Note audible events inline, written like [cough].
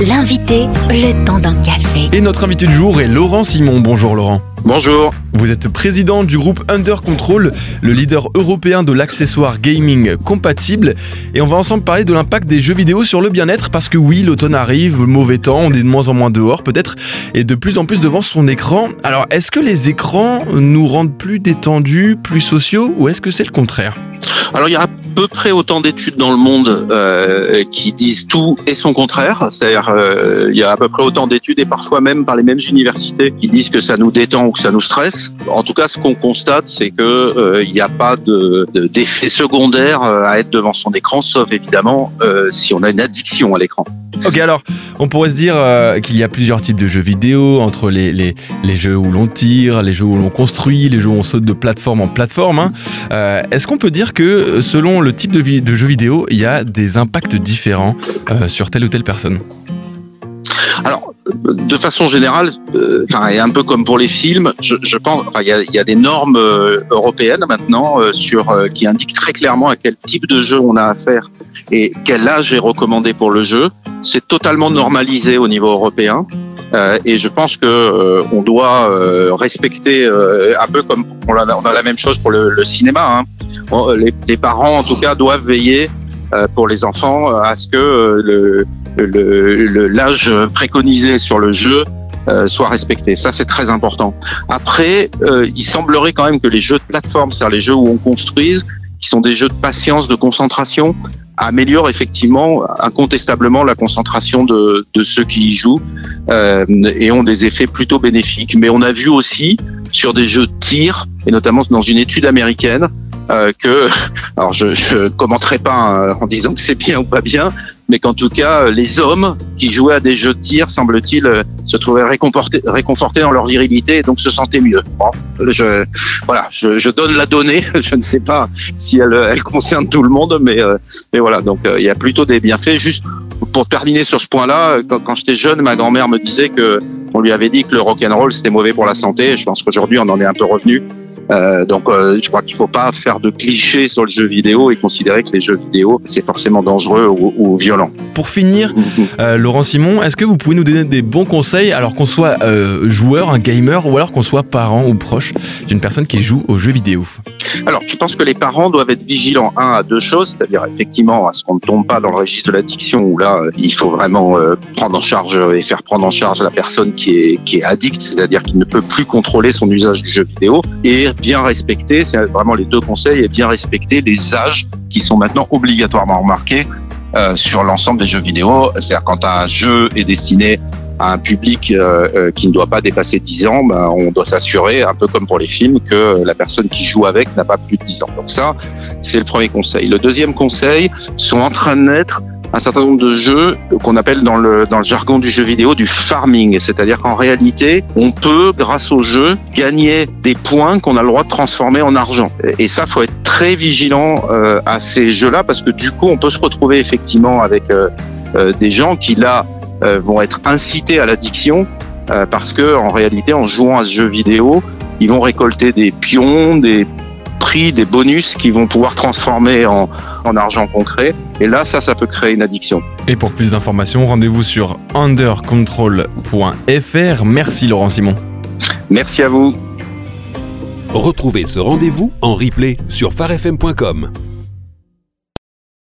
L'invité, le temps d'un café. Et notre invité du jour est Laurent Simon. Bonjour Laurent. Bonjour. Vous êtes président du groupe Under Control, le leader européen de l'accessoire gaming compatible. Et on va ensemble parler de l'impact des jeux vidéo sur le bien-être parce que oui, l'automne arrive, le mauvais temps, on est de moins en moins dehors peut-être, et de plus en plus devant son écran. Alors est-ce que les écrans nous rendent plus détendus, plus sociaux, ou est-ce que c'est le contraire? Alors il y a à peu près autant d'études dans le monde euh, qui disent tout et son contraire. C'est-à-dire euh, il y a à peu près autant d'études et parfois même par les mêmes universités qui disent que ça nous détend ou que ça nous stresse. En tout cas, ce qu'on constate, c'est que euh, il n'y a pas de, d'effet secondaire à être devant son écran, sauf évidemment si on a une addiction à l'écran. Ok, alors on pourrait se dire qu'il y a plusieurs types de jeux vidéo, entre les, jeux où l'on tire, les jeux où l'on construit, les jeux où on saute de plateforme en plateforme. Hein. Est-ce qu'on peut dire que selon le type de, jeu vidéo, il y a des impacts différents euh, sur telle ou telle personne? De façon générale, euh, et un peu comme pour les films, je, pense, il y a, des normes euh, européennes maintenant sur qui indiquent très clairement à quel type de jeu on a affaire et quel âge est recommandé pour le jeu. C'est totalement normalisé au niveau européen. Euh, et je pense que euh, on doit euh, respecter un peu comme on a, on a, la même chose pour le, le cinéma. Hein. Les, les, parents, en tout cas, doivent veiller pour les enfants à ce que le l'âge préconisé sur le jeu soit respecté. Ça, c'est très important. Après, il semblerait quand même que les jeux de plateforme, c'est-à-dire les jeux où on construise, qui sont des jeux de patience, de concentration, améliorent effectivement incontestablement la concentration de, de ceux qui y jouent euh, et ont des effets plutôt bénéfiques. Mais on a vu aussi sur des jeux de tir, et notamment dans une étude américaine, euh, que, [laughs] alors je ne commenterai pas hein, en disant que c'est bien ou pas bien, mais qu'en tout cas, les hommes qui jouaient à des jeux de tir, semble-t-il, euh, se trouvaient réconfortés, réconfortés dans leur virilité et donc se sentaient mieux. Bon, je, voilà, je, je, donne la donnée, [laughs] je ne sais pas si elle, elle concerne tout le monde, mais, euh, mais voilà, donc il y a plutôt des bienfaits. Juste pour terminer sur ce point-là, quand, quand j'étais jeune, ma grand-mère me disait que on lui avait dit que le rock and roll c'était mauvais pour la santé. Je pense qu'aujourd'hui on en est un peu revenu. Euh, donc euh, je crois qu'il faut pas faire de clichés sur le jeu vidéo et considérer que les jeux vidéo c'est forcément dangereux ou, ou, violent. Pour finir, [laughs] euh, Laurent Simon, est-ce que vous pouvez nous donner des bons conseils alors qu'on soit euh, joueur, un gamer ou alors qu'on soit parent ou proche d'une personne qui joue aux jeux vidéo? Alors, je pense que les parents doivent être vigilants, un, à deux choses, c'est-à-dire effectivement à ce qu'on ne tombe pas dans le registre de l'addiction, où là, il faut vraiment prendre en charge et faire prendre en charge la personne qui est, qui addict, c'est-à-dire qui ne peut plus contrôler son usage du jeu vidéo, et bien respecter, c'est vraiment les deux conseils, et bien respecter les âges qui sont maintenant obligatoirement remarqués euh, sur l'ensemble des jeux vidéo. C'est-à-dire quand un jeu est destiné un public euh, euh, qui ne doit pas dépasser 10 ans, ben, on doit s'assurer, un peu comme pour les films, que la personne qui joue avec n'a pas plus de 10 ans. Donc ça, c'est le premier conseil. Le deuxième conseil, sont en train de naître un certain nombre de jeux qu'on appelle dans le, dans le jargon du jeu vidéo du farming. C'est-à-dire qu'en réalité, on peut, grâce au jeu, gagner des points qu'on a le droit de transformer en argent. Et ça, faut être très vigilant euh, à ces jeux-là parce que du coup, on peut se retrouver effectivement avec euh, euh, des gens qui là vont être incités à l'addiction parce que en réalité, en jouant à ce jeu vidéo, ils vont récolter des pions, des prix, des bonus qui vont pouvoir transformer en, en argent concret. Et là, ça, ça peut créer une addiction. Et pour plus d'informations, rendez-vous sur undercontrol.fr. Merci Laurent Simon. Merci à vous. Retrouvez ce rendez-vous en replay sur farfm.com.